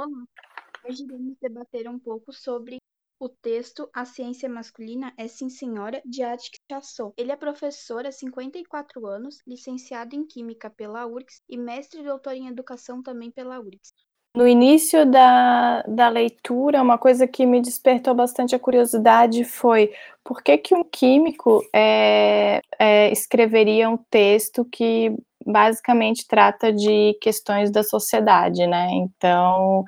Olá, hoje iremos debater um pouco sobre o texto A Ciência Masculina é Sim Senhora, de Attic Chassot. Ele é professor há 54 anos, licenciado em Química pela URGS e mestre e doutor em Educação também pela URGS. No início da, da leitura, uma coisa que me despertou bastante a curiosidade foi por que, que um químico é, é, escreveria um texto que basicamente trata de questões da sociedade, né? Então,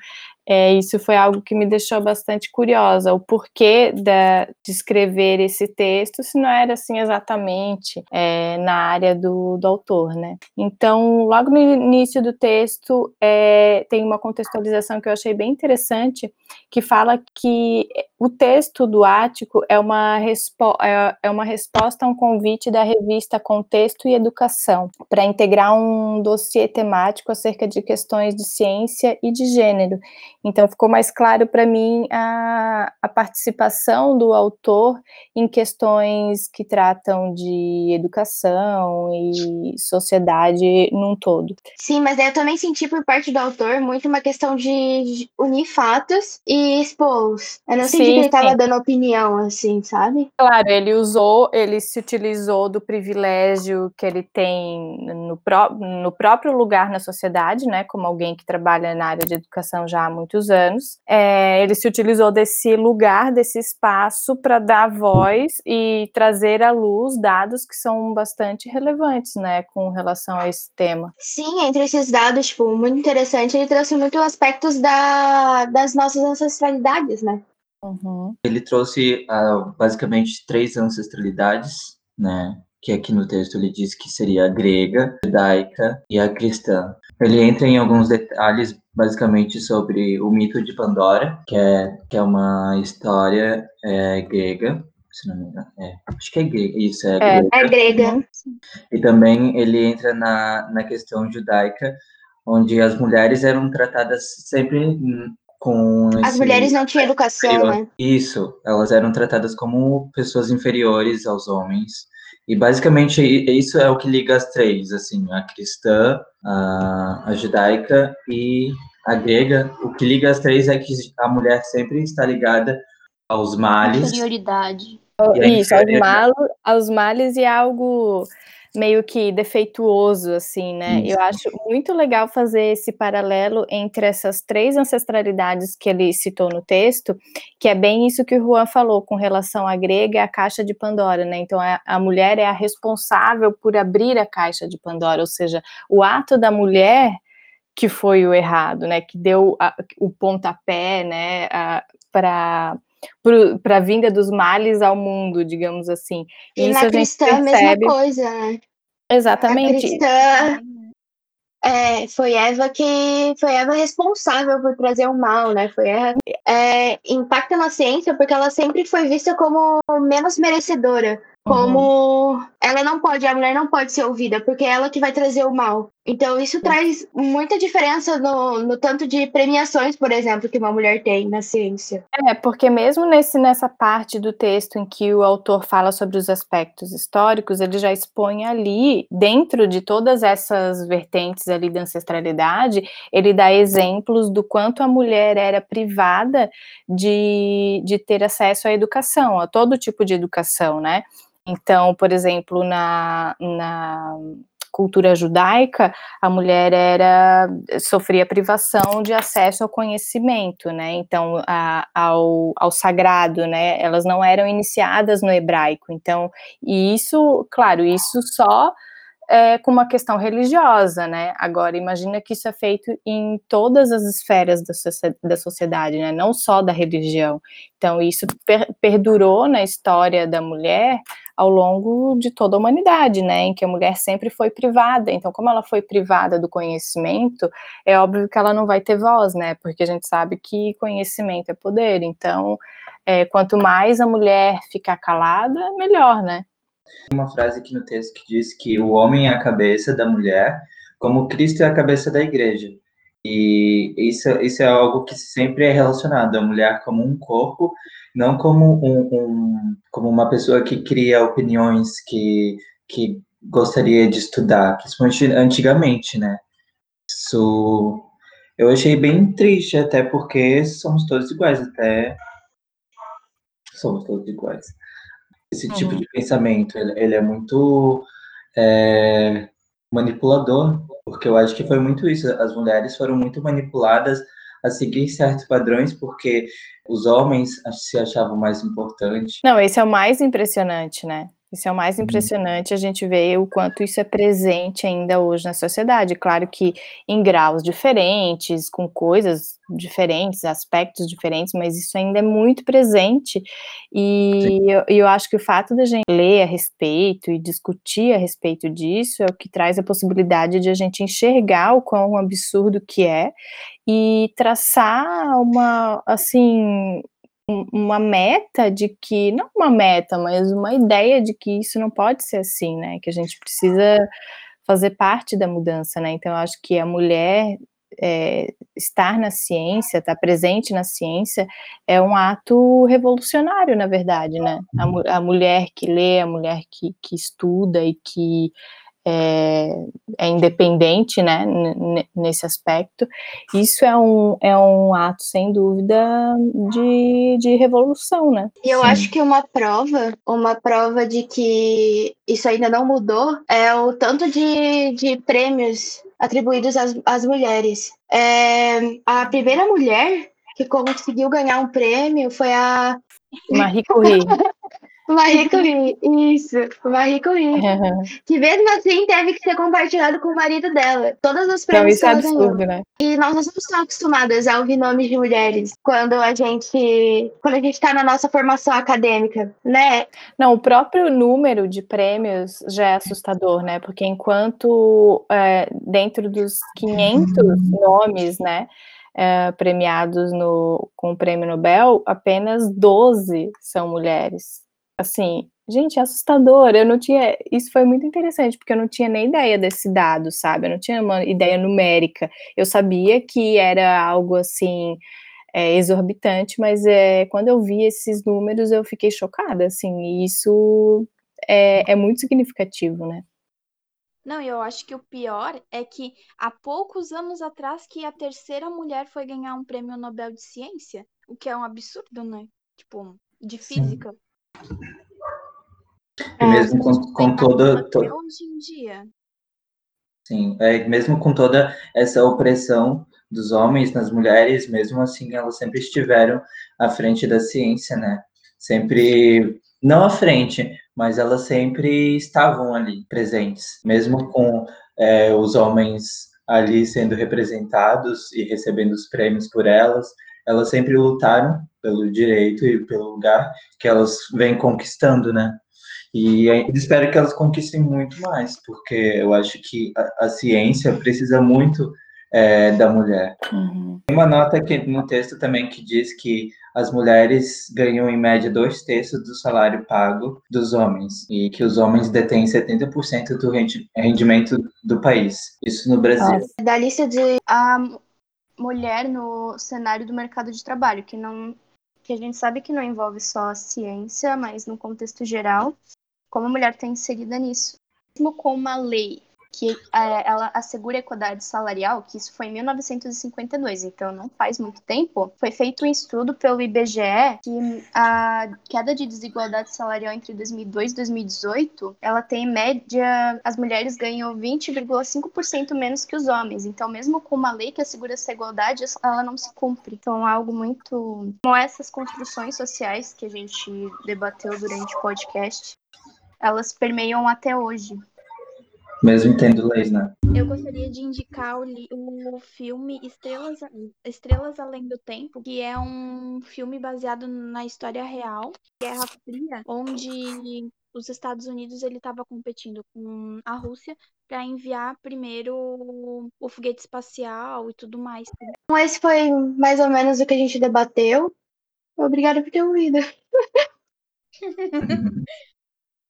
é, isso foi algo que me deixou bastante curiosa, o porquê da, de escrever esse texto, se não era assim exatamente é, na área do, do, autor, né? Então, logo no início do texto, é, tem uma contextualização que eu achei bem interessante, que fala que o texto do Ático é uma, é, é uma resposta a um convite da revista Contexto e Educação, para integrar um dossiê temático acerca de questões de ciência e de gênero, então, ficou mais claro para mim a, a, participação do autor em questões que tratam de educação e sociedade num todo. Sim, mas eu também senti por parte do autor muito uma questão de unir fatos e expô-los. Eu não senti sim, que ele estava dando opinião, assim, sabe? Claro, ele usou, ele se utilizou do privilégio que ele tem no, pró no próprio lugar na sociedade, né, como alguém que trabalha na área de educação já há muito muitos anos. É, ele se utilizou desse lugar, desse espaço, para dar voz e trazer à luz dados que são bastante relevantes, né, com relação a esse tema. Sim, entre esses dados, tipo, muito interessante, ele trouxe muitos aspectos da, das nossas ancestralidades, né? Uhum. Ele trouxe uh, basicamente três ancestralidades, né? Que aqui no texto ele diz que seria a grega, a judaica e a cristã. Ele entra em alguns detalhes basicamente sobre o mito de Pandora, que é, que é uma história é, grega, se não me engano. É, acho que é grega, isso, é, é grega. É grega. E também ele entra na, na questão judaica, onde as mulheres eram tratadas sempre com As mulheres não tinham educação, inferior. né? Isso, elas eram tratadas como pessoas inferiores aos homens. E basicamente isso é o que liga as três, assim, a cristã, a, a judaica e a grega. O que liga as três é que a mulher sempre está ligada aos males. Inferioridade. Isso, aos, aos males e algo meio que defeituoso, assim, né? Isso. Eu acho muito legal fazer esse paralelo entre essas três ancestralidades que ele citou no texto, que é bem isso que o Juan falou com relação à grega e à caixa de Pandora, né? Então, a, a mulher é a responsável por abrir a caixa de Pandora, ou seja, o ato da mulher que foi o errado, né? Que deu a, o pontapé, né? Para para a vinda dos males ao mundo, digamos assim. E Isso na cristã a, a mesma coisa, né? Exatamente. A cristã é, foi Eva que foi Eva responsável por trazer o mal, né? Foi Eva, é, impacta na ciência porque ela sempre foi vista como menos merecedora como uhum. ela não pode, a mulher não pode ser ouvida, porque é ela que vai trazer o mal. Então, isso uhum. traz muita diferença no, no tanto de premiações, por exemplo, que uma mulher tem na ciência. É, porque mesmo nesse, nessa parte do texto em que o autor fala sobre os aspectos históricos, ele já expõe ali, dentro de todas essas vertentes ali da ancestralidade, ele dá exemplos do quanto a mulher era privada de, de ter acesso à educação, a todo tipo de educação, né? Então, por exemplo, na, na cultura judaica, a mulher era sofria privação de acesso ao conhecimento, né? Então, a, ao, ao sagrado, né? Elas não eram iniciadas no hebraico. Então, e isso, claro, isso só é, com uma questão religiosa, né? Agora, imagina que isso é feito em todas as esferas da, da sociedade, né? Não só da religião. Então, isso per perdurou na história da mulher ao longo de toda a humanidade, né, em que a mulher sempre foi privada. Então, como ela foi privada do conhecimento, é óbvio que ela não vai ter voz, né, porque a gente sabe que conhecimento é poder. Então, é, quanto mais a mulher ficar calada, melhor, né. Uma frase aqui no texto que diz que o homem é a cabeça da mulher, como Cristo é a cabeça da igreja. E isso, isso é algo que sempre é relacionado à mulher como um corpo não como, um, um, como uma pessoa que cria opiniões que, que gostaria de estudar, principalmente antigamente, né? Isso, Eu achei bem triste, até porque somos todos iguais, até somos todos iguais. Esse uhum. tipo de pensamento, ele, ele é muito é, manipulador, porque eu acho que foi muito isso. As mulheres foram muito manipuladas a seguir certos padrões porque os homens se achavam mais importantes. Não, esse é o mais impressionante, né? Isso é o mais uhum. impressionante, a gente vê o quanto isso é presente ainda hoje na sociedade. Claro que em graus diferentes, com coisas diferentes, aspectos diferentes, mas isso ainda é muito presente. E eu, eu, acho que o fato da gente ler a respeito e discutir a respeito disso é o que traz a possibilidade de a gente enxergar o quão absurdo que é e traçar uma, assim, uma meta de que, não uma meta, mas uma ideia de que isso não pode ser assim, né? Que a gente precisa fazer parte da mudança, né? Então, eu acho que a mulher é, estar na ciência, estar presente na ciência, é um ato revolucionário, na verdade, né? A, a mulher que lê, a mulher que, que estuda e que é, é, independente, né, nesse aspecto, isso é um, é um ato, sem dúvida, de, de revolução, né. E eu Sim. acho que uma prova, uma prova de que isso ainda não mudou, é o tanto de, de prêmios atribuídos às, às mulheres. É, a primeira mulher que conseguiu ganhar um prêmio foi a Marie Curie. Marie Curie, isso, Marie Curie. que mesmo assim teve que ser compartilhado com o marido dela. Todas as prêmios Não, isso é absurdo, né? E nós não somos tão acostumadas a ouvir nomes de mulheres quando a gente quando a gente tá na nossa formação acadêmica, né? Não, o próprio número de prêmios já é assustador, né? Porque enquanto é, dentro dos 500 nomes, né? É, premiados no, com o prêmio Nobel, apenas 12 são mulheres assim, gente, é assustador. Eu não tinha. Isso foi muito interessante, porque eu não tinha nem ideia desse dado, sabe? Eu não tinha uma ideia numérica. Eu sabia que era algo assim. É, exorbitante, mas é, quando eu vi esses números eu fiquei chocada, assim, e isso é, é muito significativo, né? Não, eu acho que o pior é que há poucos anos atrás que a terceira mulher foi ganhar um prêmio Nobel de Ciência, o que é um absurdo, né? Tipo, de física. Sim. E mesmo com, com toda. To... Hoje em dia. Sim, é, mesmo com toda essa opressão dos homens nas mulheres, mesmo assim elas sempre estiveram à frente da ciência, né? Sempre, não à frente, mas elas sempre estavam ali presentes, mesmo com é, os homens ali sendo representados e recebendo os prêmios por elas, elas sempre lutaram pelo direito e pelo lugar que elas vêm conquistando, né? E espero que elas conquistem muito mais, porque eu acho que a, a ciência precisa muito é, da mulher. Uhum. Tem uma nota aqui no texto também que diz que as mulheres ganham em média dois terços do salário pago dos homens e que os homens detêm 70% do rendimento do país. Isso no Brasil. Da lista de a mulher no cenário do mercado de trabalho, que não que a gente sabe que não envolve só a ciência, mas no contexto geral, como a mulher está inserida nisso. Mesmo com uma lei que ela assegura a equidade salarial, que isso foi em 1952, então não faz muito tempo, foi feito um estudo pelo IBGE que a queda de desigualdade salarial entre 2002 e 2018, ela tem em média, as mulheres ganham 20,5% menos que os homens, então mesmo com uma lei que assegura essa igualdade, ela não se cumpre. Então é algo muito... Como essas construções sociais que a gente debateu durante o podcast, elas permeiam até hoje. Mesmo tendo leis, né? Eu gostaria de indicar o, o filme Estrelas, Estrelas Além do Tempo, que é um filme baseado na história real, Guerra Fria, onde os Estados Unidos ele estava competindo com a Rússia para enviar primeiro o foguete espacial e tudo mais. Então esse foi mais ou menos o que a gente debateu. Obrigada por ter ouvido.